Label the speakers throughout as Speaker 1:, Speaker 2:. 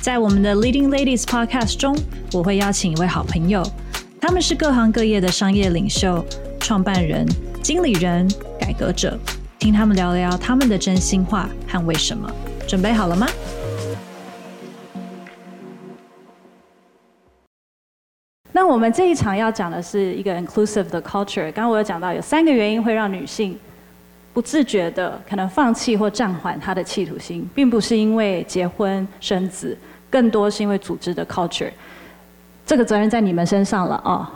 Speaker 1: 在我们的 Leading Ladies Podcast 中，我会邀请一位好朋友，他们是各行各业的商业领袖、创办人、经理人、改革者，听他们聊聊他们的真心话和为什么。准备好了吗？那我们这一场要讲的是一个 inclusive 的 culture。刚刚我有讲到，有三个原因会让女性。不自觉的可能放弃或暂缓她的企图心，并不是因为结婚生子，更多是因为组织的 culture。这个责任在你们身上了哦。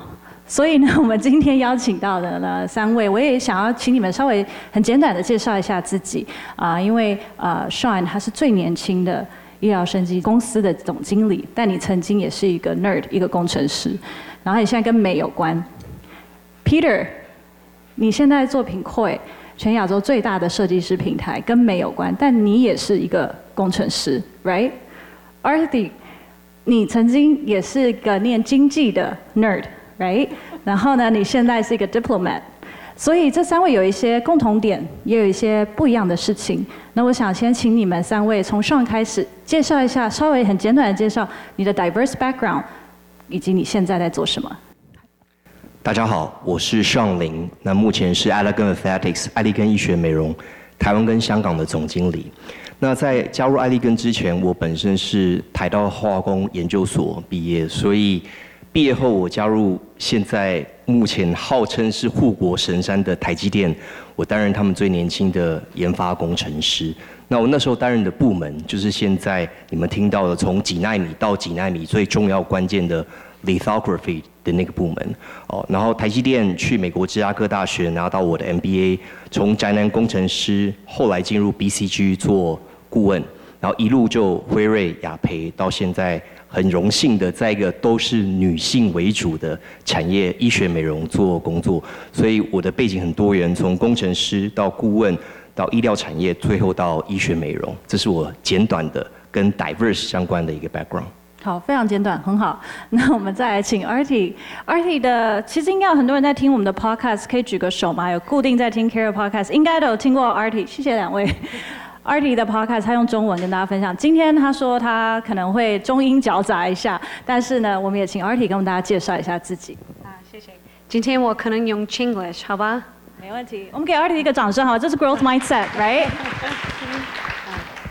Speaker 1: 所以呢，我们今天邀请到的呢三位，我也想要请你们稍微很简短的介绍一下自己啊，因为呃，Sean 他是最年轻的医疗生机公司的总经理，但你曾经也是一个 nerd，一个工程师，然后你现在跟美有关。Peter，你现在做品会。全亚洲最大的设计师平台跟美有关，但你也是一个工程师，right？Arthi，你曾经也是个念经济的 nerd，right？然后呢，你现在是一个 diplomat，所以这三位有一些共同点，也有一些不一样的事情。那我想先请你们三位从上开始介绍一下，稍微很简短的介绍你的 diverse background，以及你现在在做什么。
Speaker 2: 大家好，我是尚林，那目前是 Elegant Athletics 艾丽根医学美容台湾跟香港的总经理。那在加入艾利根之前，我本身是台大化工研究所毕业，所以毕业后我加入现在目前号称是护国神山的台积电，我担任他们最年轻的研发工程师。那我那时候担任的部门就是现在你们听到的从几纳米到几纳米最重要关键的 lithography。的那个部门哦，然后台积电去美国芝加哥大学拿到我的 MBA，从宅男工程师后来进入 BCG 做顾问，然后一路就辉瑞、雅培，到现在很荣幸的在一个都是女性为主的产业医学美容做工作，所以我的背景很多元，从工程师到顾问到医疗产业，最后到医学美容，这是我简短的跟 diverse 相关的一个 background。
Speaker 1: 好，非常简短，很好。那我们再来请 Artie。Artie 的其实应该有很多人在听我们的 podcast，可以举个手吗？有固定在听 Care podcast，应该都有听过 Artie。谢谢两位。Artie 的 podcast 他用中文跟大家分享。今天他说他可能会中英夹杂一下，但是呢，我们也请 Artie 跟我们大家介绍一下自己。
Speaker 3: 啊，谢谢。今天我可能用 Chinglish，好吧？
Speaker 1: 没问题。我们给 Artie 一个掌声，好，这是 growth mindset，right？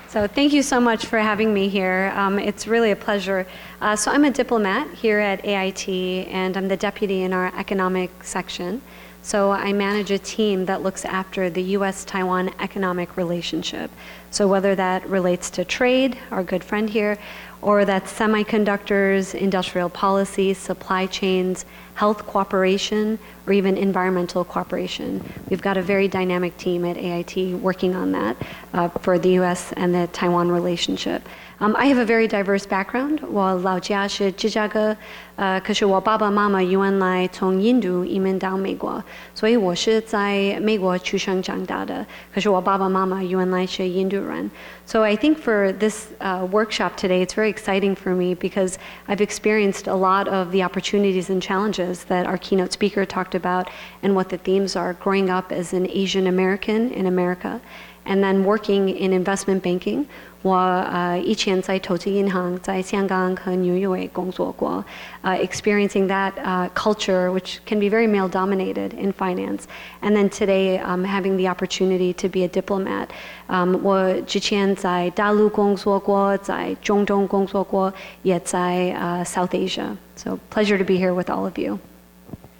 Speaker 3: So thank you so much for having me here. Um, it's really a pleasure. Uh, so I'm a diplomat here at AIT, and I'm the deputy in our economic section. So I manage a team that looks after the U.S.-Taiwan economic relationship. So whether that relates to trade, our good friend here, or that's semiconductors, industrial policy, supply chains, health cooperation, or even environmental cooperation. We've got a very dynamic team at AIT working on that uh, for the US and the Taiwan relationship. Um, I have a very diverse background. 我老家是芝加哥，呃，可是我爸爸妈妈原来从印度移民到美国，所以我是在美国出生长大的。可是我爸爸妈妈原来是印度人。So I think for this uh, workshop today, it's very exciting for me because I've experienced a lot of the opportunities and challenges that our keynote speaker talked about and what the themes are growing up as an Asian American in America and then working in investment banking 我呃以前在投资银行在香港和纽约工作过，uh, experiencing that uh, culture which can be very male dominated in finance, and then today um, having the opportunity to be a diplomat. Um, 我之前在大陆工作过，在中东工作过，也在呃 South Asia. So pleasure to be here with all of you.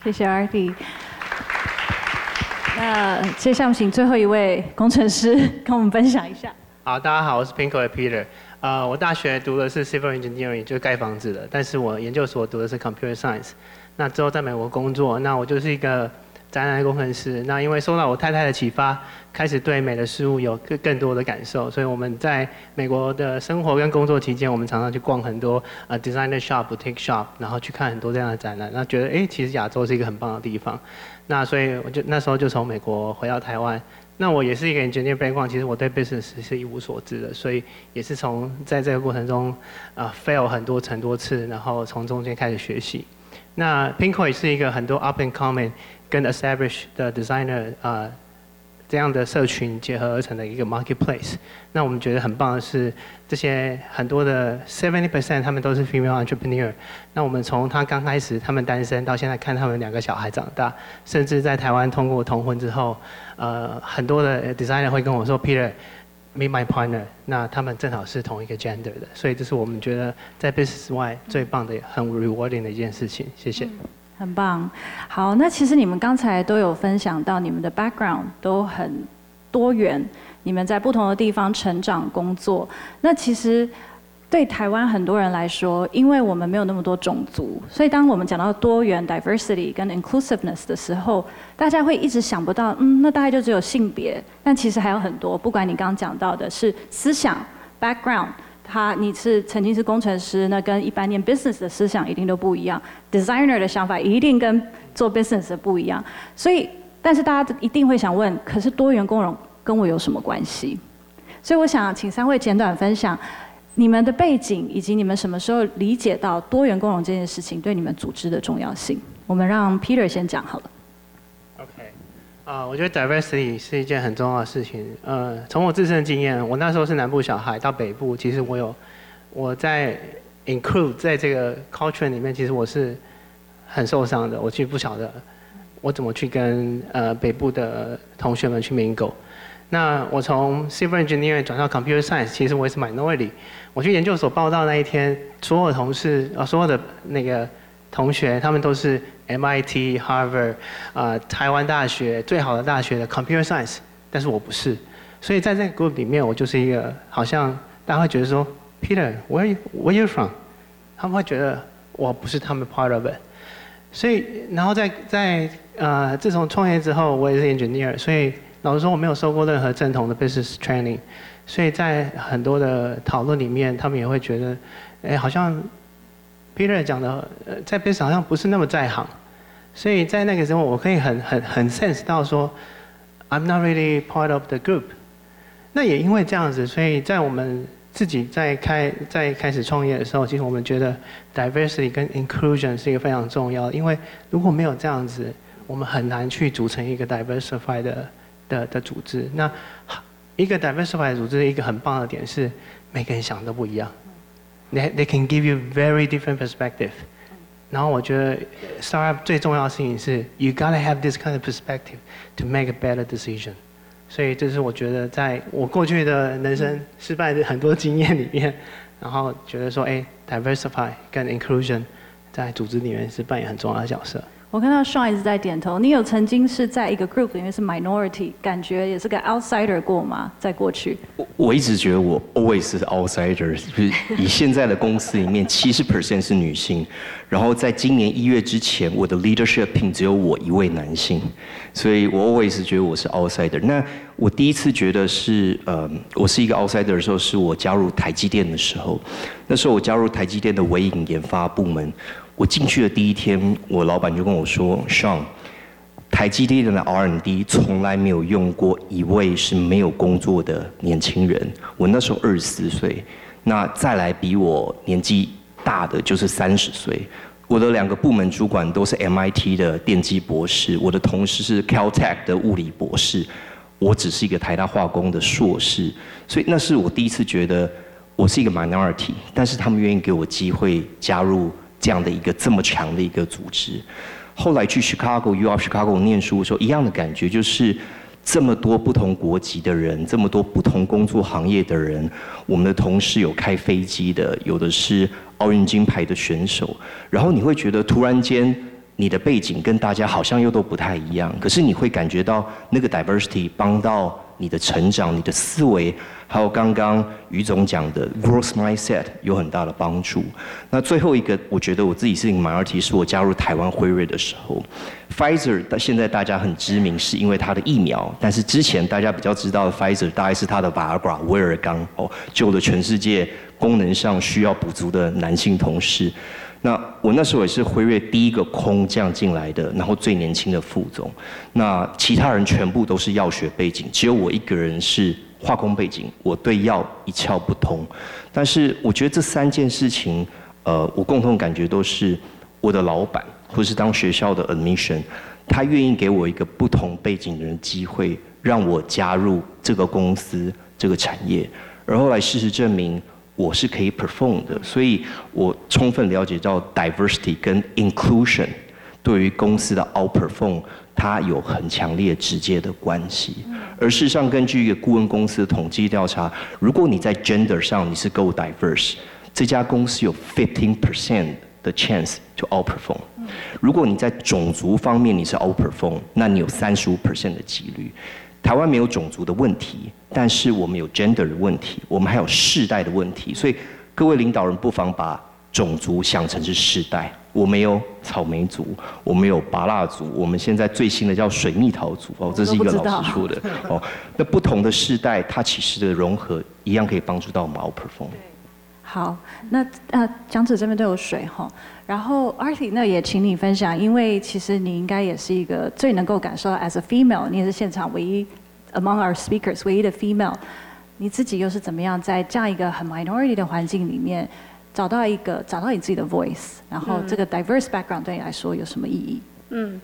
Speaker 1: 谢谢 Artie。 那接下来请最后一位工程师跟我们分享一下。
Speaker 4: 好，大家好，我是 Pinko 的 Peter。呃，我大学读的是 Civil Engineering，就是盖房子的。但是我研究所读的是 Computer Science。那之后在美国工作，那我就是一个展览工程师。那因为受到我太太的启发，开始对美的事物有更更多的感受，所以我们在美国的生活跟工作期间，我们常常去逛很多呃 designer shop、boutique shop，然后去看很多这样的展览，那觉得哎，其实亚洲是一个很棒的地方。那所以我就那时候就从美国回到台湾。那我也是一个 engineer band，其实我对 business 是一无所知的，所以也是从在这个过程中啊、fail 很多很多次，然后从中间开始学习。那 Pinkoi 是一个很多 up and coming 跟 establish 的 designer 啊、这样的社群结合而成的一个 marketplace，那我们觉得很棒的是，这些很多的 seventy percent 他们都是 female entrepreneur。那我们从他刚开始他们单身到现在看他们两个小孩长大，甚至在台湾通过同婚之后，呃，很多的 designer 会跟我说，Peter，meet my partner，那他们正好是同一个 gender 的，所以这是我们觉得在 business 外最棒的、很 rewarding 的一件事情。谢谢。
Speaker 1: 很棒，好，那其实你们刚才都有分享到你们的 background 都很多元，你们在不同的地方成长工作。那其实对台湾很多人来说，因为我们没有那么多种族，所以当我们讲到多元 diversity 跟 inclusiveness 的时候，大家会一直想不到，嗯，那大概就只有性别，但其实还有很多，不管你刚刚讲到的是思想 background。他你是曾经是工程师，那跟一般念 business 的思想一定都不一样，designer 的想法一定跟做 business 的不一样。所以，但是大家一定会想问，可是多元共融跟我有什么关系？所以我想请三位简短分享你们的背景，以及你们什么时候理解到多元共融这件事情对你们组织的重要性。我们让 Peter 先讲好了。
Speaker 4: 啊，我觉得 diversity 是一件很重要的事情。呃，从我自身的经验，我那时候是南部小孩，到北部，其实我有我在 include 在这个 culture 里面，其实我是很受伤的。我其实不晓得我怎么去跟呃北部的同学们去 mingle。那我从 civil engineering 转到 computer science，其实我也是 minority。我去研究所报到那一天，所有同事啊，所有的那个同学，他们都是。MIT、Harvard、呃，台湾大学最好的大学的 Computer Science，但是我不是，所以在这个 group 里面，我就是一个好像大家会觉得说，Peter，where where you from？他们会觉得我不是他们 part of it。所以，然后在在呃，自从创业之后，我也是 engineer，所以老实说我没有受过任何正统的 business training，所以在很多的讨论里面，他们也会觉得，哎，好像 Peter 讲的，在 business 好像不是那么在行。所以在那个时候，我可以很很很 sense 到说，I'm not really part of the group。那也因为这样子，所以在我们自己在开在开始创业的时候，其实我们觉得 diversity 跟 inclusion 是一个非常重要。因为如果没有这样子，我们很难去组成一个 diversified 的的的组织。那一个 diversified 组织一个很棒的点是，每个人想的都不一样。They they can give you very different perspective。然后我觉得，startup 最重要的事情是，you gotta have this kind of perspective to make a better decision。所以这是我觉得，在我过去的人生失败的很多经验里面，然后觉得说，哎，diversify 跟 inclusion 在组织里面是扮演很重要的角色。
Speaker 1: 我看到 Sean 一直在点头。你有曾经是在一个 group 里面是 minority，感觉也是个 outsider 过吗？在过去？
Speaker 2: 我我一直觉得我 always 是 outsider，就是以现在的公司里面七十 percent 是女性，然后在今年一月之前，我的 leadership 只有我一位男性，所以我 always 觉得我是 outsider。那我第一次觉得是呃，我是一个 outsider 的时候，是我加入台积电的时候。那时候我加入台积电的微影研发部门。我进去的第一天，我老板就跟我说：“Sean，台积电的 R&D 从来没有用过一位是没有工作的年轻人。我那时候二十四岁，那再来比我年纪大的就是三十岁。我的两个部门主管都是 MIT 的电机博士，我的同事是 Caltech 的物理博士，我只是一个台大化工的硕士。所以那是我第一次觉得我是一个 minority，但是他们愿意给我机会加入。”这样的一个这么强的一个组织，后来去 Chicago U of Chicago 念书的时候，一样的感觉就是这么多不同国籍的人，这么多不同工作行业的人，我们的同事有开飞机的，有的是奥运金牌的选手，然后你会觉得突然间你的背景跟大家好像又都不太一样，可是你会感觉到那个 diversity 帮到你的成长、你的思维，还有刚刚于总讲的 growth mindset 有很大的帮助。那最后一个，我觉得我自己是 m i n 是我加入台湾辉瑞的时候，Pfizer 到现在大家很知名，是因为它的疫苗，但是之前大家比较知道的 Pfizer 大概是它的 Viagra 威而钢哦，救了全世界功能上需要补足的男性同事。那我那时候也是辉瑞第一个空降进来的，然后最年轻的副总。那其他人全部都是药学背景，只有我一个人是化工背景，我对药一窍不通。但是我觉得这三件事情，呃，我共同感觉都是我的老板或是当学校的 admission，他愿意给我一个不同背景的人机会，让我加入这个公司这个产业，而后来事实证明。我是可以 perform 的，所以我充分了解到 diversity 跟 inclusion 对于公司的 outperform 它有很强烈直接的关系。而事实上，根据一个顾问公司的统计调查，如果你在 gender 上你是够 diverse，这家公司有 fifteen percent 的 chance to outperform。如果你在种族方面你是 outperform，那你有三十五 percent 的几率。台湾没有种族的问题，但是我们有 gender 的问题，我们还有世代的问题。所以各位领导人不妨把种族想成是世代。我们有草莓族，我们有芭蜡族，我们现在最新的叫水蜜桃族哦，这是一个老师说的哦。那不同的世代，它其实的融合一样可以帮助到我们 outperform。
Speaker 1: 好，那呃，讲者这边都有水哈，然后 Artie 那也请你分享，因为其实你应该也是一个最能够感受到 as a female，你也是现场唯一 among our speakers 唯一的 female，你自己又是怎么样在这样一个很 minority 的环境里面找到一个找到你自己的 voice，然后这个 diverse background 对你来说有什么意义？
Speaker 3: 嗯，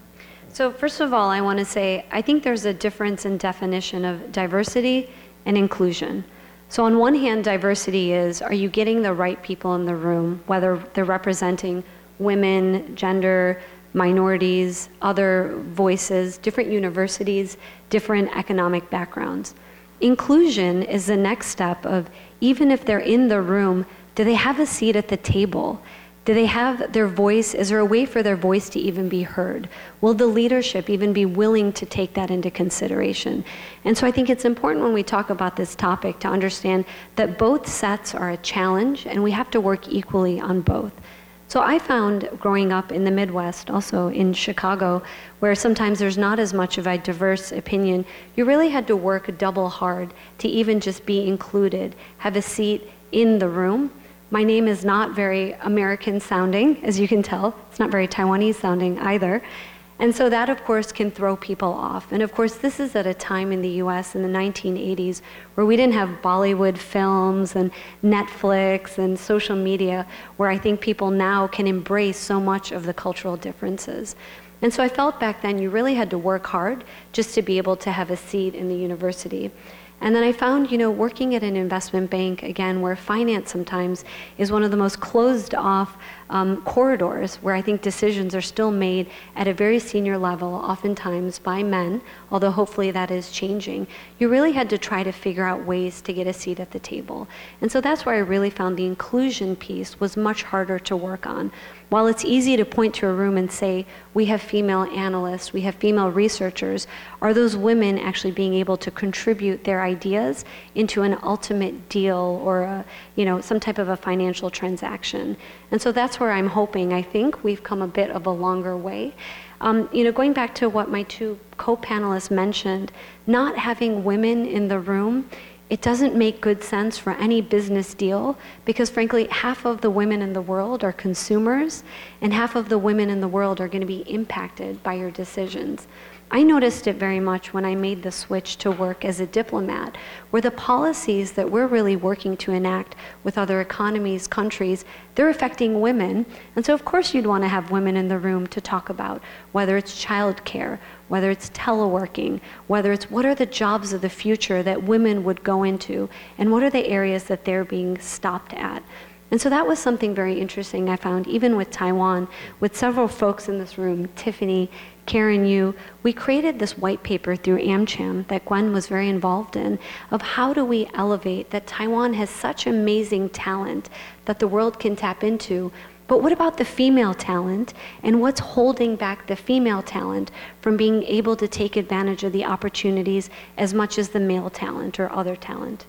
Speaker 3: So first of all, I want to say I think there's a difference in definition of diversity and inclusion. So, on one hand, diversity is are you getting the right people in the room, whether they're representing women, gender, minorities, other voices, different universities, different economic backgrounds? Inclusion is the next step of even if they're in the room, do they have a seat at the table? Do they have their voice? Is there a way for their voice to even be heard? Will the leadership even be willing to take that into consideration? And so I think it's important when we talk about this topic to understand that both sets are a challenge and we have to work equally on both. So I found growing up in the Midwest, also in Chicago, where sometimes there's not as much of a diverse opinion, you really had to work double hard to even just be included, have a seat in the room. My name is not very American sounding, as you can tell. It's not very Taiwanese sounding either. And so that, of course, can throw people off. And of course, this is at a time in the US in the 1980s where we didn't have Bollywood films and Netflix and social media, where I think people now can embrace so much of the cultural differences. And so I felt back then you really had to work hard just to be able to have a seat in the university. And then I found, you know, working at an investment bank, again, where finance sometimes is one of the most closed off um, corridors where I think decisions are still made at a very senior level, oftentimes by men, although hopefully that is changing. You really had to try to figure out ways to get a seat at the table. And so that's where I really found the inclusion piece was much harder to work on. While it's easy to point to a room and say, we have female analysts, we have female researchers, are those women actually being able to contribute their ideas into an ultimate deal or a, you know, some type of a financial transaction? And so that's where I'm hoping. I think we've come a bit of a longer way. Um, you know, going back to what my two co-panelists mentioned, not having women in the room it doesn't make good sense for any business deal because, frankly, half of the women in the world are consumers and half of the women in the world are going to be impacted by your decisions. I noticed it very much when I made the switch to work as a diplomat, where the policies that we're really working to enact with other economies, countries, they're affecting women. And so, of course, you'd want to have women in the room to talk about whether it's childcare, whether it's teleworking, whether it's what are the jobs of the future that women would go into, and what are the areas that they're being stopped at. And so that was something very interesting I found, even with Taiwan, with several folks in this room, Tiffany, Karen Yu, we created this white paper through AmCham that Gwen was very involved in of how do we elevate that Taiwan has such amazing talent that the world can tap into But what about the female talent and what's holding back the female talent from being able to take advantage of the opportunities as much as the male talent or other talent?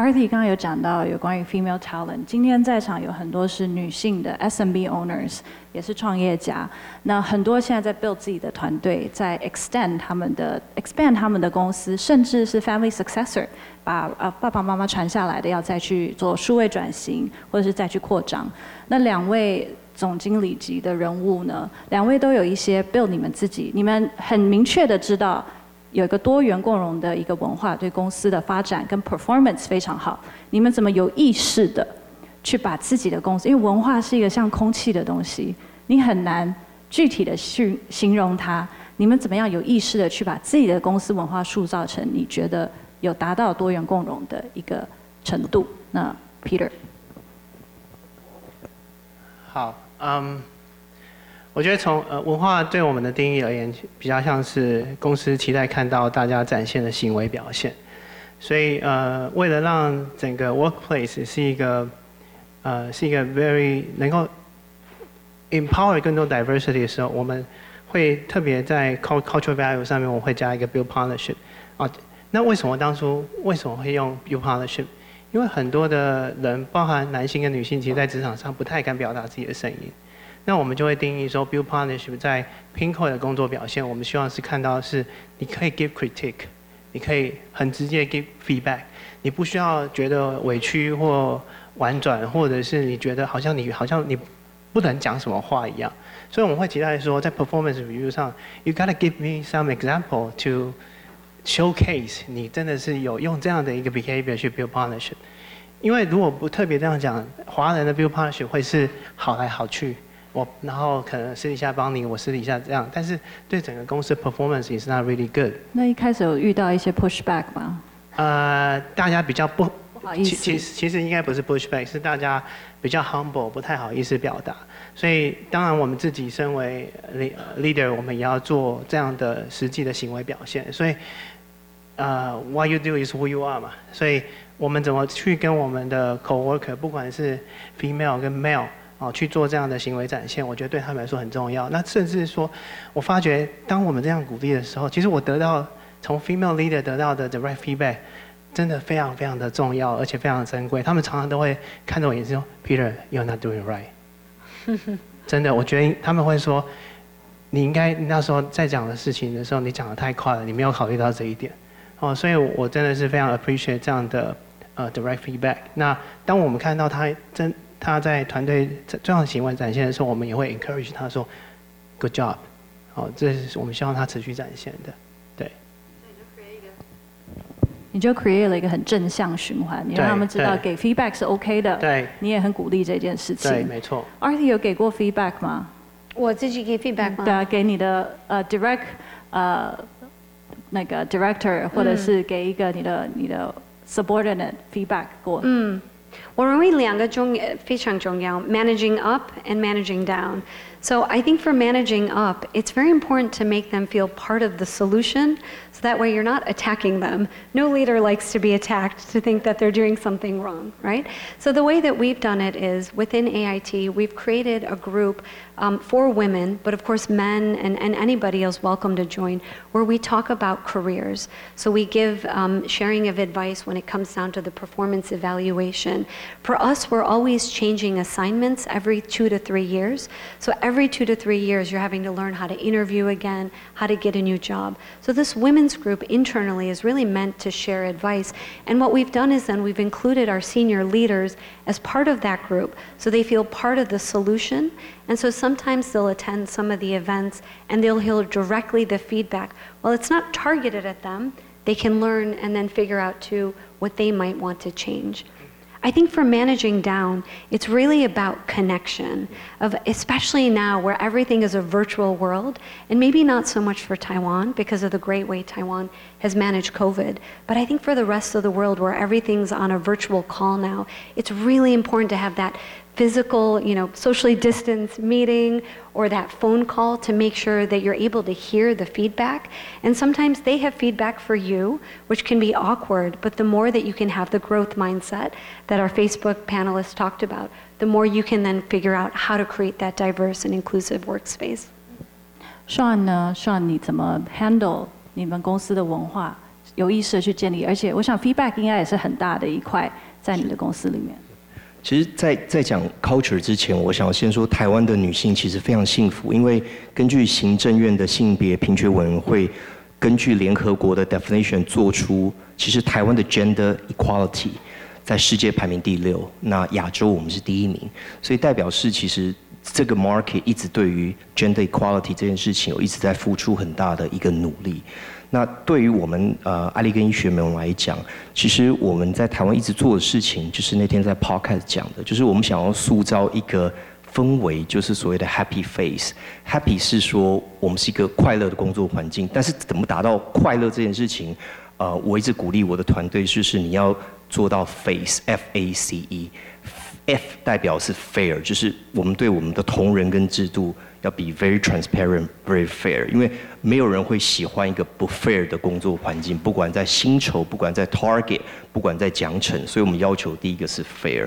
Speaker 1: Artie 刚刚有讲到有关于 female talent，今天在场有很多是女性的 SMB owners，也是创业家。那很多现在在 build 自己的团队，在 extend 他们的 expand 他们的公司，甚至是 family successor，把呃爸爸妈妈传下来的要再去做数位转型，或者是再去扩张。那两位总经理级的人物呢，两位都有一些 build 你们自己，你们很明确的知道。有一个多元共融的一个文化，对公司的发展跟 performance 非常好。你们怎么有意识的去把自己的公司，因为文化是一个像空气的东西，你很难具体的去形容它。你们怎么样有意识的去把自己的公司文化塑造成你觉得有达到多元共融的一个程度？那 Peter，
Speaker 4: 好，嗯。我觉得从呃文化对我们的定义而言，比较像是公司期待看到大家展现的行为表现。所以呃，为了让整个 workplace 是一个呃是一个 very 能够 empower 更多 diversity 的时候，我们会特别在 cultural value 上面，我会加一个 build partnership。啊，那为什么当初为什么会用 build partnership？因为很多的人，包含男性跟女性，其实在职场上不太敢表达自己的声音。那我们就会定义说，build partnership 在 p i n k o 的工作表现，我们希望是看到是你可以 give critique，你可以很直接 give feedback，你不需要觉得委屈或婉转，或者是你觉得好像你好像你不能讲什么话一样。所以我们会期待说，在 performance review 上，you gotta give me some example to showcase 你真的是有用这样的一个 behavior 去 build partnership。因为如果不特别这样讲，华人的 build partnership 会是好来好去。我然后可能私底下帮你，我私底下这样，但是对整个公司 performance is not really good。
Speaker 1: 那一开始有遇到一些 pushback 吗？
Speaker 4: 呃，大家比较不，
Speaker 1: 不好意思，
Speaker 4: 其其其实应该不是 pushback，是大家比较 humble，不太好意思表达。所以当然我们自己身为 leader，我们也要做这样的实际的行为表现。所以呃，what you do is who you are 嘛。所以我们怎么去跟我们的 coworker，不管是 female 跟 male。哦，去做这样的行为展现，我觉得对他们来说很重要。那甚至说，我发觉当我们这样鼓励的时候，其实我得到从 female leader 得到的 direct feedback，真的非常非常的重要，而且非常珍贵。他们常常都会看着我眼睛说：“Peter，you're not doing right。”真的，我觉得他们会说：“你应该那时候在讲的事情的时候，你讲的太快了，你没有考虑到这一点。”哦，所以我真的是非常 appreciate 这样的呃 direct feedback。那当我们看到他真。他在团队这样的行为展现的时候，我们也会 encourage 他说，good job，好，这是我们希望他持续展现的，对。
Speaker 1: 你就 create 了一个很正向循环，你让他们知道给 feedback 是 OK 的，
Speaker 4: 对，
Speaker 1: 你也很鼓励这件事情，
Speaker 4: 对，没错。
Speaker 1: Artie 有给过 feedback 吗？
Speaker 3: 我自己给 feedback 吗？
Speaker 1: 对啊，给你的呃 direct 呃那个 director，或者是给一个你的你的 subordinate feedback 过。
Speaker 3: 嗯。Uh, managing up and managing down. So I think for managing up, it's very important to make them feel part of the solution so that way you're not attacking them. No leader likes to be attacked, to think that they're doing something wrong, right? So the way that we've done it is within AIT, we've created a group um, for women, but of course men and, and anybody else welcome to join, where we talk about careers. So we give um, sharing of advice when it comes down to the performance evaluation. For us, we're always changing assignments every two to three years. So every two to three years, you're having to learn how to interview again, how to get a new job. So this women's group internally is really meant to share advice. And what we've done is then we've included our senior leaders as part of that group so they feel part of the solution and so sometimes they'll attend some of the events and they'll hear directly the feedback. Well, it's not targeted at them. They can learn and then figure out too what they might want to change. I think for managing down, it's really about connection, of especially now where everything is a virtual world, and maybe not so much for Taiwan because of the great way Taiwan has managed COVID, but I think for the rest of the world where everything's on a virtual call now, it's really important to have that physical, you know, socially distanced meeting or that phone call to make sure that you're able to hear the feedback. And sometimes they have feedback for you, which can be awkward, but the more that you can have the growth mindset that our Facebook panelists talked about, the more you can then figure out how to create that diverse and inclusive workspace.
Speaker 1: Sean 呢？Sean 你怎么 handle 你们公司的文化？有意识的去建立，而且我想 feedback 应该也是很大的一块在你的公司里面。
Speaker 2: 其实在，在在讲 culture 之前，我想先说台湾的女性其实非常幸福，因为根据行政院的性别平权委员会，根据联合国的 definition 做出，其实台湾的 gender equality 在世界排名第六，那亚洲我们是第一名，所以代表是其实这个 market 一直对于 gender equality 这件事情有一直在付出很大的一个努力。那对于我们呃艾丽根医学们来讲，其实我们在台湾一直做的事情，就是那天在 podcast 讲的，就是我们想要塑造一个氛围，就是所谓的 happy face。happy 是说我们是一个快乐的工作环境，但是怎么达到快乐这件事情，呃，我一直鼓励我的团队，就是你要做到 face，f a c e F 代表是 fair，就是我们对我们的同仁跟制度。要 be very transparent, very fair，因为没有人会喜欢一个不 fair 的工作环境，不管在薪酬，不管在 target，不管在奖惩，所以我们要求第一个是 fair。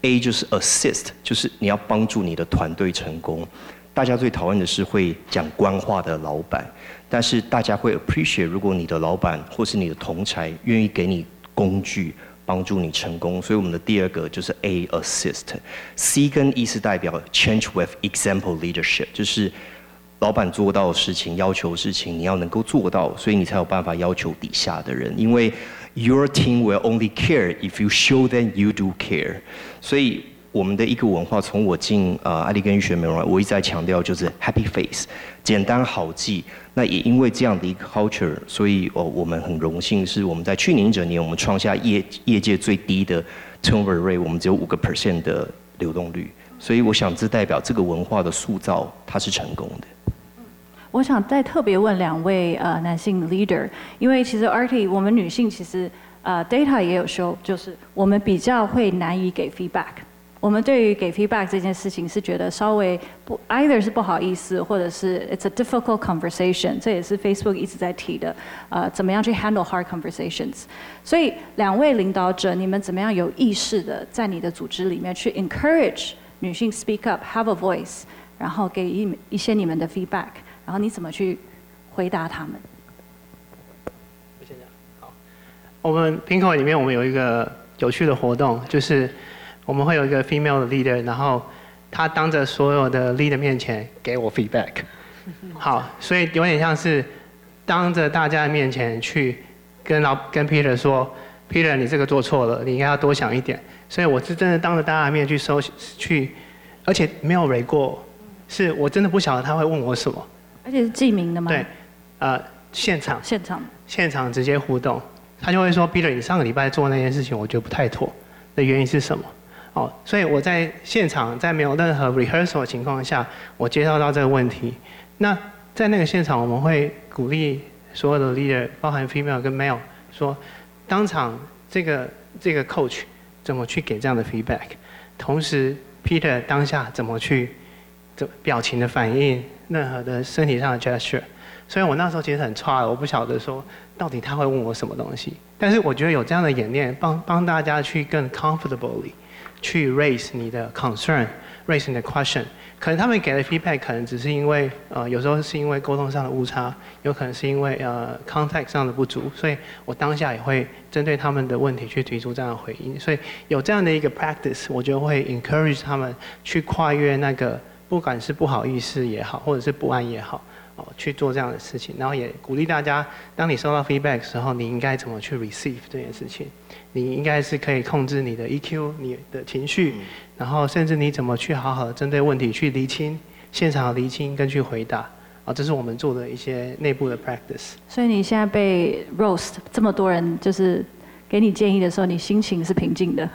Speaker 2: A 就是 assist，就是你要帮助你的团队成功。大家最讨厌的是会讲官话的老板，但是大家会 appreciate 如果你的老板或是你的同侪愿意给你工具。帮助你成功，所以我们的第二个就是 A assist，C 跟 E 是代表 change with example leadership，就是老板做到的事情，要求事情你要能够做到，所以你才有办法要求底下的人，因为 your team will only care if you show them you do care，所以。我们的一个文化，从我进呃艾丽根医学美容，我一直在强调就是 happy face，简单好记。那也因为这样的一个 culture，所以哦，我们很荣幸是我们在去年一整年，我们创下业业界最低的 turnover rate，我们只有五个 percent 的流动率。所以我想，这代表这个文化的塑造它是成功的。
Speaker 1: 我想再特别问两位呃男性 leader，因为其实 Artie 我们女性其实呃 data 也有 show，就是我们比较会难以给 feedback。我们对于给 feedback 这件事情是觉得稍微不，either 是不好意思，或者是 it's a difficult conversation，这也是 Facebook 一直在提的，呃，怎么样去 handle hard conversations。所以两位领导者，你们怎么样有意识的在你的组织里面去 encourage 女性 speak up，have a voice，然后给一一些你们的 feedback，然后你怎么去回答他们？
Speaker 4: 我先讲，好，我们 Pinko 里面我们有一个有趣的活动，就是。我们会有一个 female 的 leader，然后他当着所有的 leader 面前给我 feedback。好，所以有点像是当着大家的面前去跟老跟 Peter 说，Peter 你这个做错了，你应该要多想一点。所以我是真的当着大家的面去收去，而且没有 re 过，是我真的不晓得他会问我什么。
Speaker 1: 而且是记名的吗？
Speaker 4: 对，呃，现场。
Speaker 1: 现场。
Speaker 4: 现场直接互动，他就会说，Peter 你上个礼拜做那件事情，我觉得不太妥，的原因是什么？哦，所以我在现场，在没有任何 rehearsal 的情况下，我接到到这个问题。那在那个现场，我们会鼓励所有的 leader，包含 female 跟 male，说当场这个这个 coach 怎么去给这样的 feedback，同时 Peter 当下怎么去这表情的反应，任何的身体上的 gesture。所以我那时候其实很差，我不晓得说到底他会问我什么东西。但是我觉得有这样的演练，帮帮大家去更 comfortably。去 raise 你的 concern，raise 你的 question，可能他们给的 feedback 可能只是因为呃有时候是因为沟通上的误差，有可能是因为呃 contact 上的不足，所以我当下也会针对他们的问题去提出这样的回应。所以有这样的一个 practice，我就会 encourage 他们去跨越那个不管是不好意思也好，或者是不安也好，哦去做这样的事情，然后也鼓励大家，当你收到 feedback 的时候，你应该怎么去 receive 这件事情。你应该是可以控制你的 EQ，你的情绪，然后甚至你怎么去好好的针对问题去厘清，现场厘清跟去回答，啊，这是我们做的一些内部的 practice。
Speaker 1: 所以你现在被 roast 这么多人就是给你建议的时候，你心情是平静的？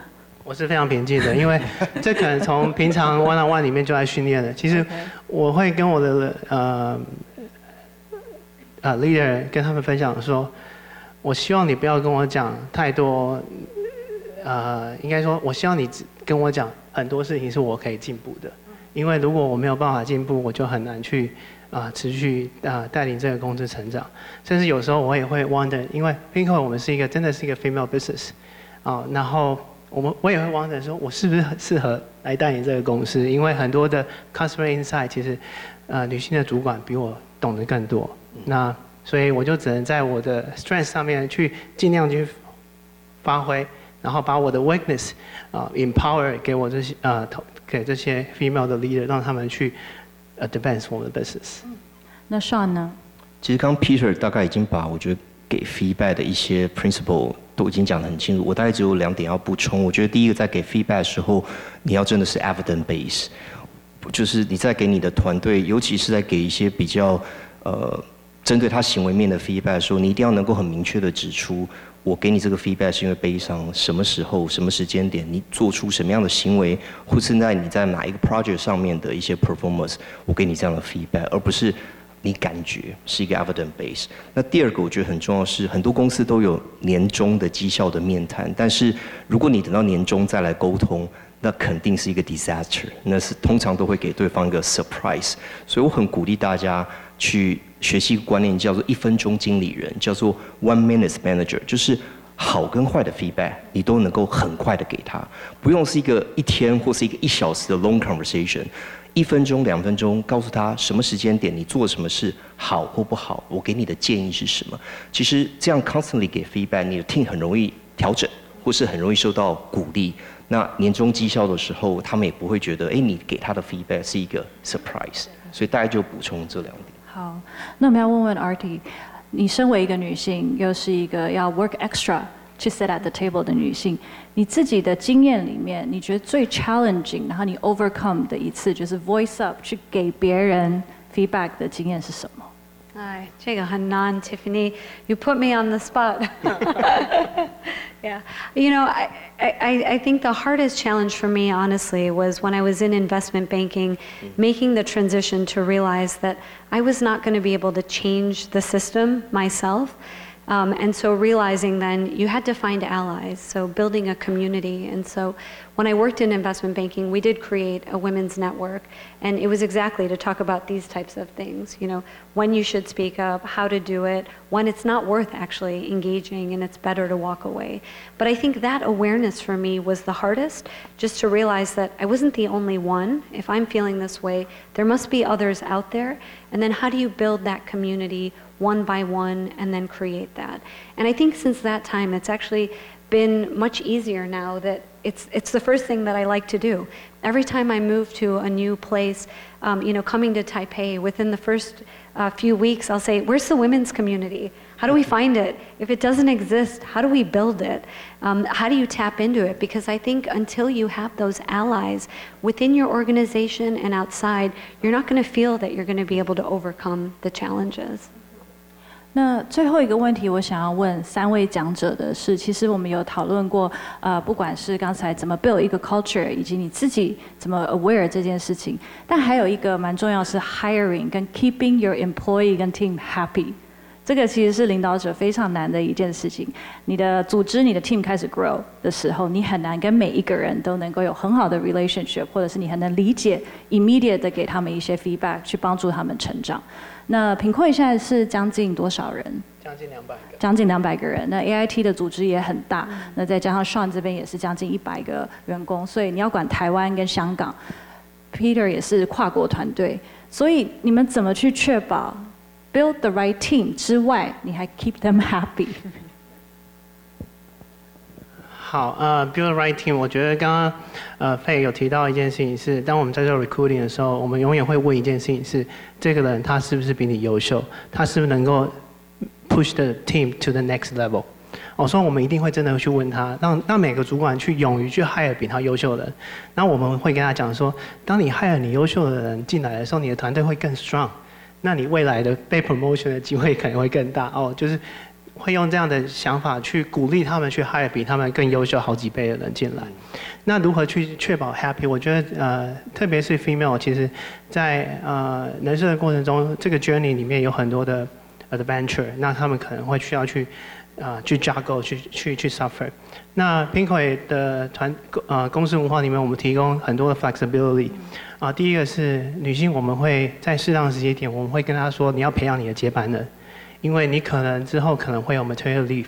Speaker 4: 我是非常平静的，因为 这可能从平常 one on one 里面就在训练的。其实我会跟我的呃呃 leader 跟他们分享说。我希望你不要跟我讲太多，呃，应该说，我希望你跟我讲很多事情是我可以进步的。因为如果我没有办法进步，我就很难去啊、持续啊、带领这个公司成长。甚至有时候我也会 wonder，因为 p i n k o 我们是一个真的是一个 female business 啊、然后我们我也会 wonder 说，我是不是很适合来带领这个公司？因为很多的 customer insight 其实呃女性的主管比我懂得更多。那所以我就只能在我的 strength 上面去尽量去发挥，然后把我的 weakness 啊、呃、empower 给我这些啊。呃给这些 female 的 leader，让他们去 advance 我们的 business。
Speaker 1: 那 Sean 呢？
Speaker 2: 其实刚 Peter 大概已经把我觉得给 feedback 的一些 principle 都已经讲得很清楚。我大概只有两点要补充。我觉得第一个在给 feedback 的时候，你要真的是 evidence base，就是你在给你的团队，尤其是在给一些比较呃针对他行为面的 feedback 说，你一定要能够很明确的指出。我给你这个 feedback 是因为悲伤，什么时候、什么时间点，你做出什么样的行为，或是在你在哪一个 project 上面的一些 performance，我给你这样的 feedback，而不是你感觉是一个 evidence base。那第二个我觉得很重要是，很多公司都有年终的绩效的面谈，但是如果你等到年终再来沟通，那肯定是一个 disaster，那是通常都会给对方一个 surprise。所以我很鼓励大家去。学习一个观念叫做一分钟经理人，叫做 one minute manager，就是好跟坏的 feedback，你都能够很快的给他，不用是一个一天或是一个一小时的 long conversation，一分钟两分钟告诉他什么时间点你做什么事好或不好，我给你的建议是什么。其实这样 constantly 给 feedback，你的 team 很容易调整，或是很容易受到鼓励。那年终绩效的时候，他们也不会觉得，哎，你给他的 feedback 是一个 surprise。所以大家就补充这两。
Speaker 1: 好，那我们要问问 Artie，你身为一个女性，又是一个要 work extra 去 sit at the table 的女性，你自己的经验里面，你觉得最 challenging，然后你 overcome 的一次，就是 voice up 去给别人 feedback 的经验是什么？
Speaker 3: 哎，这个很难，Tiffany。You put me on the spot. yeah. You know, I, I, I think the hardest challenge for me, honestly, was when I was in investment banking, making the transition to realize that I was not going to be able to change the system myself. Um, and so realizing then you had to find allies, so building a community. And so when I worked in investment banking, we did create a women's network, and it was exactly to talk about these types of things. You know, when you should speak up, how to do it, when it's not worth actually engaging and it's better to walk away. But I think that awareness for me was the hardest, just to realize that I wasn't the only one. If I'm feeling this way, there must be others out there. And then how do you build that community one by one and then create that. And I think since that time, it's actually been much easier now that it's, it's the first thing that I like to do. Every time I move to a new place, um, you know, coming to Taipei, within the first uh, few weeks, I'll say, where's the women's community? How do we find it? If it doesn't exist, how do we build it? Um, how do you tap into it? Because I think until you have those allies within your organization and outside, you're not going to feel that you're going to be able to overcome the challenges.
Speaker 1: 那最后一个问题，我想要问三位讲者的是，其实我们有讨论过，呃，不管是刚才怎么 build 一个 culture，以及你自己怎么 aware 这件事情，但还有一个蛮重要是 hiring 跟 keeping your employee 跟 team happy，这个其实是领导者非常难的一件事情。你的组织、你的 team 开始 grow 的时候，你很难跟每一个人都能够有很好的 relationship，或者是你很能理解 immediate 的给他们一些 feedback，去帮助他们成长。那 Pinkoi 现在是将近多少人？
Speaker 4: 将近两百个。
Speaker 1: 将近两百个人。那 AIT 的组织也很大，嗯、那再加上 Sean 这边也是将近一百个员工，所以你要管台湾跟香港。Peter 也是跨国团队，所以你们怎么去确保 build the right team 之外，你还 keep them happy？
Speaker 4: 好，呃，build right team，我觉得刚刚呃 Faye 有提到一件事情是，当我们在做 recruiting 的时候，我们永远会问一件事情是，这个人他是不是比你优秀？他是不是能够 push the team to the next level？我说我们一定会真的去问他，让让每个主管去勇于去 hire 比他优秀的人。那我们会跟他讲说，当你 hire 你优秀的人进来的时候，你的团队会更 strong，那你未来的被 promotion 的机会可能会更大哦，就是。会用这样的想法去鼓励他们去 hire 比他们更优秀好几倍的人进来。那如何去确保 happy？我觉得呃，特别是 female，其实在呃人生的过程中，这个 journey 里面有很多的 adventure。那他们可能会需要去呃去 juggle 去去去 suffer。那 Pinkoi 的团呃公司文化里面，我们提供很多的 flexibility。啊，第一个是女性，我们会在适当的时间点，我们会跟她说，你要培养你的接班人，因为你可能之后可能会有 material leave。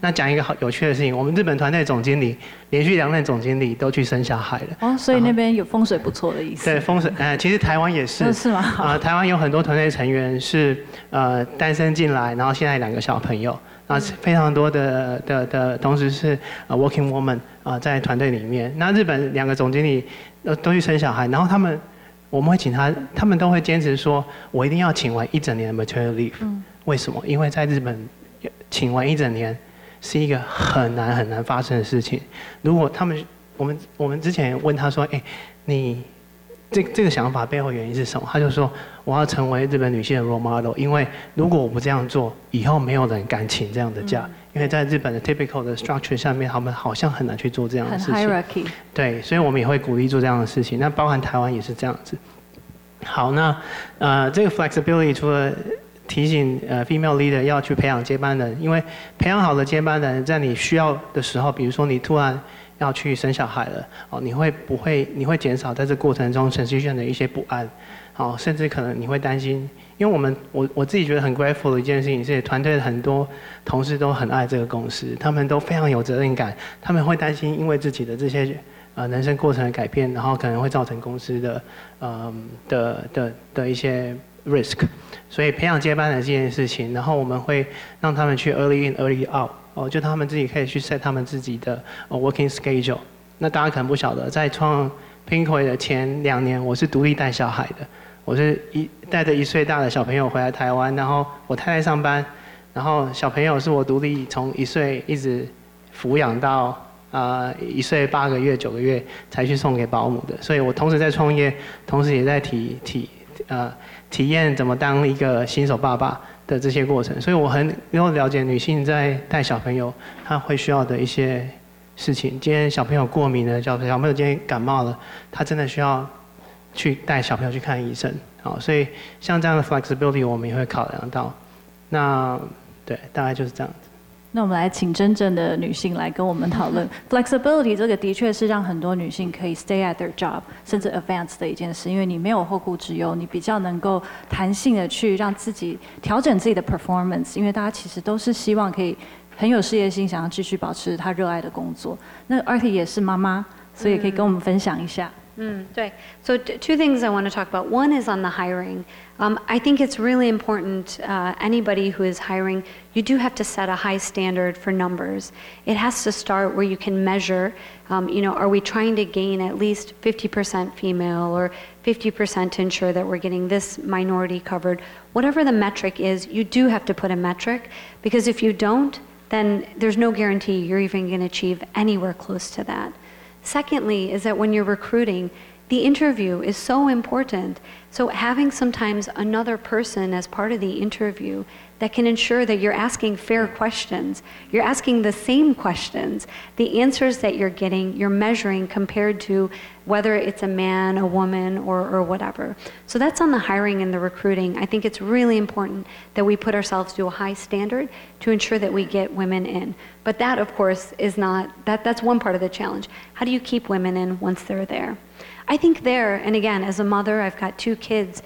Speaker 4: 那讲一个好有趣的事情，我们日本团队总经理连续两任总经理都去生小孩了。
Speaker 1: 哦，所以那边有风水不错的意思。
Speaker 4: 对，风水，呃，其实台湾也是。
Speaker 1: 是吗？啊、
Speaker 4: 呃，台湾有很多团队成员是呃单身进来，然后现在两个小朋友，那，非常多的的的同时是呃 working woman 啊、呃、在团队里面。那日本两个总经理呃都去生小孩，然后他们我们会请他，他们都会坚持说，我一定要请完一整年的 material leave。嗯。为什么？因为在日本请完一整年。是一个很难很难发生的事情。如果他们，我们我们之前问他说：“哎，你这这个想法背后原因是什么？”他就说：“我要成为日本女性的 role model，因为如果我不这样做，以后没有人敢请这样的假。因为在日本的 typical 的 structure 下面，他们好像很难去做这样的事情。对，所以我们也会鼓励做这样的事情。那包含台湾也是这样子。好，那呃，这个 flexibility 除了提醒呃，female leader 要去培养接班人，因为培养好的接班人，在你需要的时候，比如说你突然要去生小孩了，哦，你会不会你会减少在这过程中程序上的一些不安，哦，甚至可能你会担心，因为我们我我自己觉得很 grateful 的一件事情是，团队的很多同事都很爱这个公司，他们都非常有责任感，他们会担心因为自己的这些呃人生过程的改变，然后可能会造成公司的呃的的的一些 risk。所以培养接班人这件事情，然后我们会让他们去 early in early out，哦，就他们自己可以去 set 他们自己的 working schedule。那大家可能不晓得，在创 Pinkoy 的前两年，我是独立带小孩的，我是一带着一岁大的小朋友回来台湾，然后我太太上班，然后小朋友是我独立从一岁一直抚养到啊、一岁八个月九个月才去送给保姆的，所以我同时在创业，同时也在体体呃。体验怎么当一个新手爸爸的这些过程，所以我很有了解女性在带小朋友，她会需要的一些事情。今天小朋友过敏了，小小朋友今天感冒了，她真的需要去带小朋友去看医生。好，所以像这样的 flexibility 我们也会考量到。那对，大概就是这样子。
Speaker 1: 那我们来请真正的女性来跟我们讨论 flexibility，这个的确是让很多女性可以 stay at their job，甚至 advance 的一件事，因为你没有后顾之忧，你比较能够弹性的去让自己调整自己的 performance，因为大家其实都是希望可以很有事业心，想要继续保持她热爱的工作。那 Artie 也是妈妈，所以可以跟我们分享一下。
Speaker 3: Mm, So two things I want to talk about. One is on the hiring. Um, I think it's really important, uh, anybody who is hiring, you do have to set a high standard for numbers. It has to start where you can measure, um, you know, are we trying to gain at least 50% female or 50% to ensure that we're getting this minority covered. Whatever the metric is, you do have to put a metric because if you don't, then there's no guarantee you're even going to achieve anywhere close to that. Secondly, is that when you're recruiting, the interview is so important. So having sometimes another person as part of the interview that can ensure that you're asking fair questions, you're asking the same questions, the answers that you're getting, you're measuring compared to whether it's a man, a woman, or, or whatever. So that's on the hiring and the recruiting. I think it's really important that we put ourselves to a high standard to ensure that we get women in. But that, of course, is not, that, that's one part of the challenge. How do you keep women in once they're there? I think there, and again, as a mother, I've got two kids,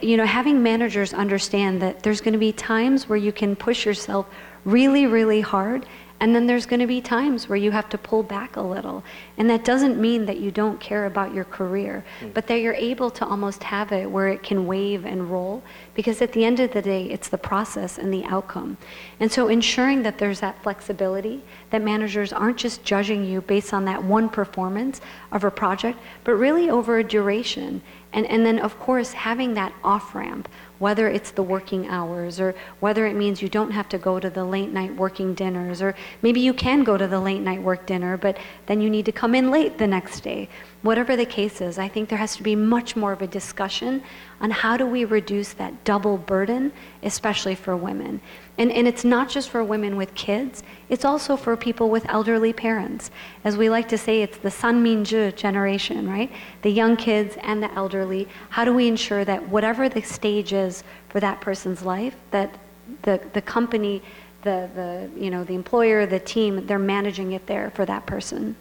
Speaker 3: you know, having managers understand that there's going to be times where you can push yourself really, really hard and then there's going to be times where you have to pull back a little. And that doesn't mean that you don't care about your career, mm. but that you're able to almost have it where it can wave and roll. Because at the end of the day, it's the process and the outcome. And so ensuring that there's that flexibility, that managers aren't just judging you based on that one performance of a project, but really over a duration. And, and then, of course, having that off ramp whether it's the working hours or whether it means you don't have to go to the late night working dinners, or maybe you can go to the late night work dinner, but then you need to come in late the next day. Whatever the case is, I think there has to be much more of a discussion on how do we reduce that double burden, especially for women. And, and it's not just for women with kids, it's also for people with elderly parents. As we like to say, it's the San Sanminju generation, right? The young kids and the elderly. How do we ensure that whatever the stage is for that person's life, that the, the company the, the, you know, the employer, the team, they're managing it there for that person.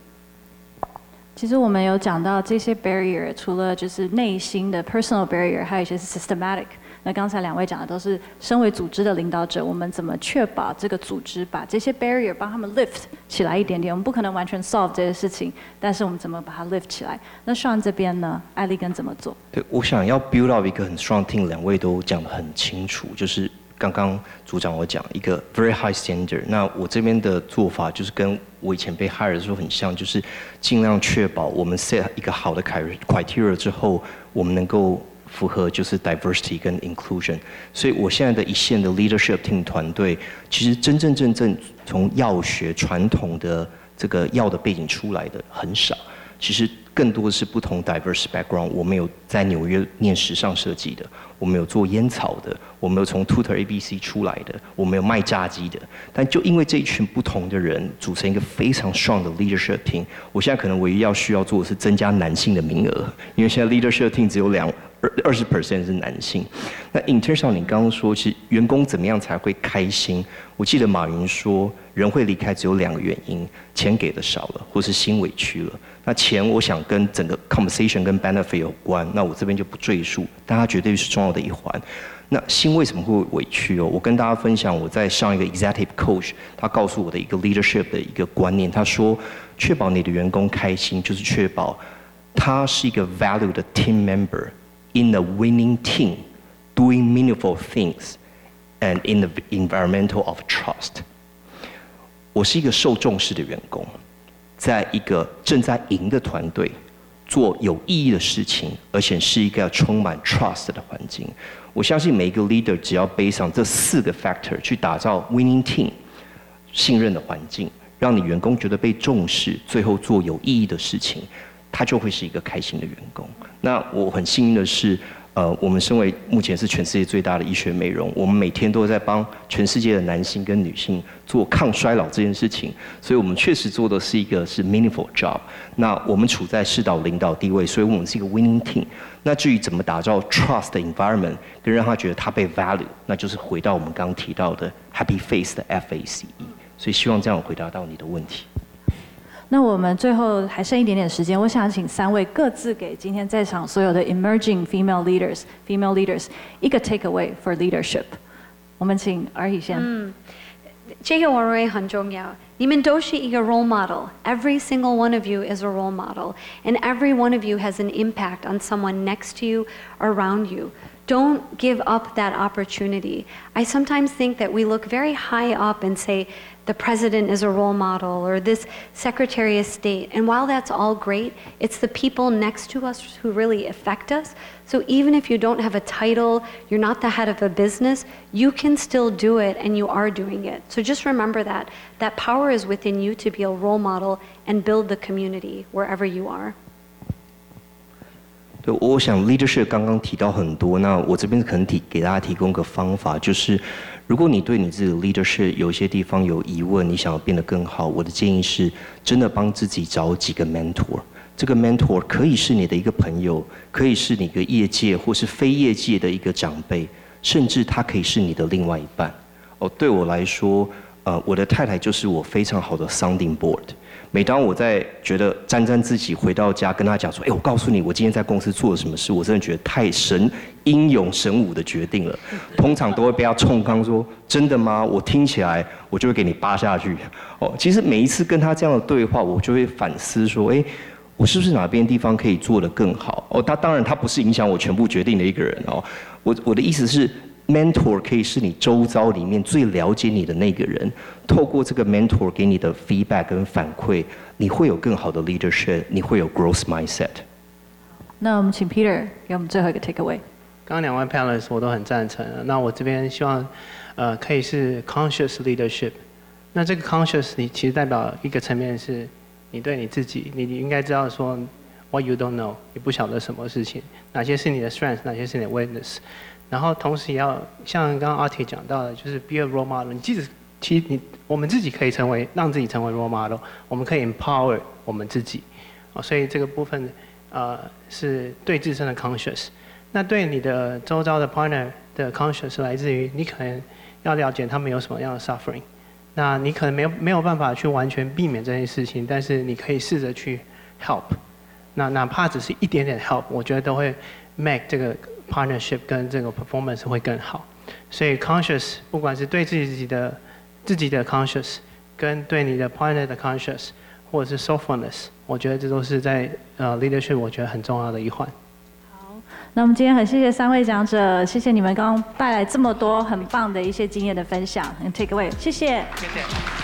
Speaker 1: 其实我们有讲到这些 barrier，除了就是内心的 personal barrier，还有一些是 systematic。那刚才两位讲的都是身为组织的领导者，我们怎么确保这个组织把这些 barrier 帮他们 lift 起来一点点？我们不可能完全 solve 这些事情，但是我们怎么把它 lift 起来？那 Sean 这边呢？艾利根怎么做？
Speaker 2: 对，我想要 build up 一个很 strong team，两位都讲得很清楚，就是。刚刚组长我讲一个 very high standard，那我这边的做法就是跟我以前被 hire 的时候很像，就是尽量确保我们 set 一个好的 criteria 之后，我们能够符合就是 diversity 跟 inclusion。所以我现在的一线的 leadership team 团队，其实真真正正从药学传统的这个药的背景出来的很少，其实。更多的是不同 diverse background。我们有在纽约念时尚设计的，我们有做烟草的，我们有从 Tutor ABC 出来的，我们有卖炸鸡的。但就因为这一群不同的人组成一个非常 strong 的 leadership team，我现在可能唯一要需要做的是增加男性的名额，因为现在 leadership team 只有两二二十 percent 是男性。那 in terms of 你刚刚说，其实员工怎么样才会开心？我记得马云说，人会离开只有两个原因：钱给的少了，或是心委屈了。那钱，我想跟整个 compensation 跟 benefit 有关，那我这边就不赘述，但它绝对是重要的一环。那心为什么会委屈哦？我跟大家分享，我在上一个 executive coach，他告诉我的一个 leadership 的一个观念，他说，确保你的员工开心，就是确保他是一个 valued team member in a winning team doing meaningful things and in the environmental of trust。我是一个受重视的员工。在一个正在赢的团队做有意义的事情，而且是一个充满 trust 的环境。我相信每一个 leader 只要背上这四个 factor 去打造 winning team，信任的环境，让你员工觉得被重视，最后做有意义的事情，他就会是一个开心的员工。那我很幸运的是。呃，我们身为目前是全世界最大的医学美容，我们每天都在帮全世界的男性跟女性做抗衰老这件事情，所以我们确实做的是一个是 meaningful job。那我们处在世道领导地位，所以我们是一个 winning team。那至于怎么打造 trust environment，跟让他觉得他被 value，那就是回到我们刚刚提到的 happy face 的 F A C E。所以希望这样回答到你的问题。
Speaker 1: 那我们最后还剩一点点时间，我想请三位各自给今天在场所有的 emerging female leaders、female leaders 一个 take away for leadership。我们请 Arhee 先。嗯，
Speaker 3: 这个我认为很重要。你们都是一个 role model。Every single one of you is a role model, and every one of you has an impact on someone next to you, around you. Don't give up that opportunity. I sometimes think that we look very high up and say, the president is a role model or this secretary of state. And while that's all great, it's the people next to us who really affect us. So even if you don't have a title, you're not the head of a business, you can still do it and you are doing it. So just remember that. That power is within you to be a role model and build the community wherever you are.
Speaker 2: 对，我想 leadership 刚刚提到很多，那我这边可能提给大家提供个方法，就是 如果你对你自己的 leadership 有一些地方有疑问，你想要变得更好，我的建议是真的帮自己找几个 mentor。这个 mentor 可以是你的一个朋友，可以是你的业界或是非业界的一个长辈，甚至他可以是你的另外一半。哦，对我来说，呃，我的太太就是我非常好的 sounding board。每当我在觉得沾沾自喜，回到家跟他讲说：“哎，我告诉你，我今天在公司做了什么事。”我真的觉得太神英勇神武的决定了。通常都会被他冲康说：“真的吗？”我听起来，我就会给你扒下去。哦，其实每一次跟他这样的对话，我就会反思说：“哎，我是不是哪边地方可以做得更好？”哦，他当然他不是影响我全部决定的一个人哦。我我的意思是。Mentor 可以是你周遭里面最了解你的那个人，透过这个 mentor 给你的 feedback 跟反馈，你会有更好的 leadership，你会有 growth mindset。
Speaker 1: 那我们请 Peter 给我们最后一个 take away。
Speaker 4: 刚刚两位 panelists 我都很赞成，那我这边希望，呃，可以是 conscious leadership。那这个 conscious 你其实代表一个层面是，你对你自己，你你应该知道说 what you don't know，你不晓得什么事情，哪些是你的 strength，哪些是你的 weakness。然后同时也要像刚刚 Artie 讲到的，就是 be a role model。你即使其实你我们自己可以成为让自己成为 role model，我们可以 empower 我们自己。啊，所以这个部分呃是对自身的 conscious。那对你的周遭的 partner 的 conscious 来自于你可能要了解他们有什么样的 suffering。那你可能没有没有办法去完全避免这件事情，但是你可以试着去 help。那哪怕只是一点点 help，我觉得都会 make 这个 partnership 跟这个 performance 会更好。所以 conscious 不管是对自己的自己的 conscious，跟对你的 partner 的 conscious，或者是 soulfulness，我觉得这都是在呃 leadership 我觉得很重要的一环。
Speaker 1: 好，那我们今天很谢谢三位讲者，谢谢你们刚刚带来这么多很棒的一些经验的分享，and take away，谢谢。谢谢。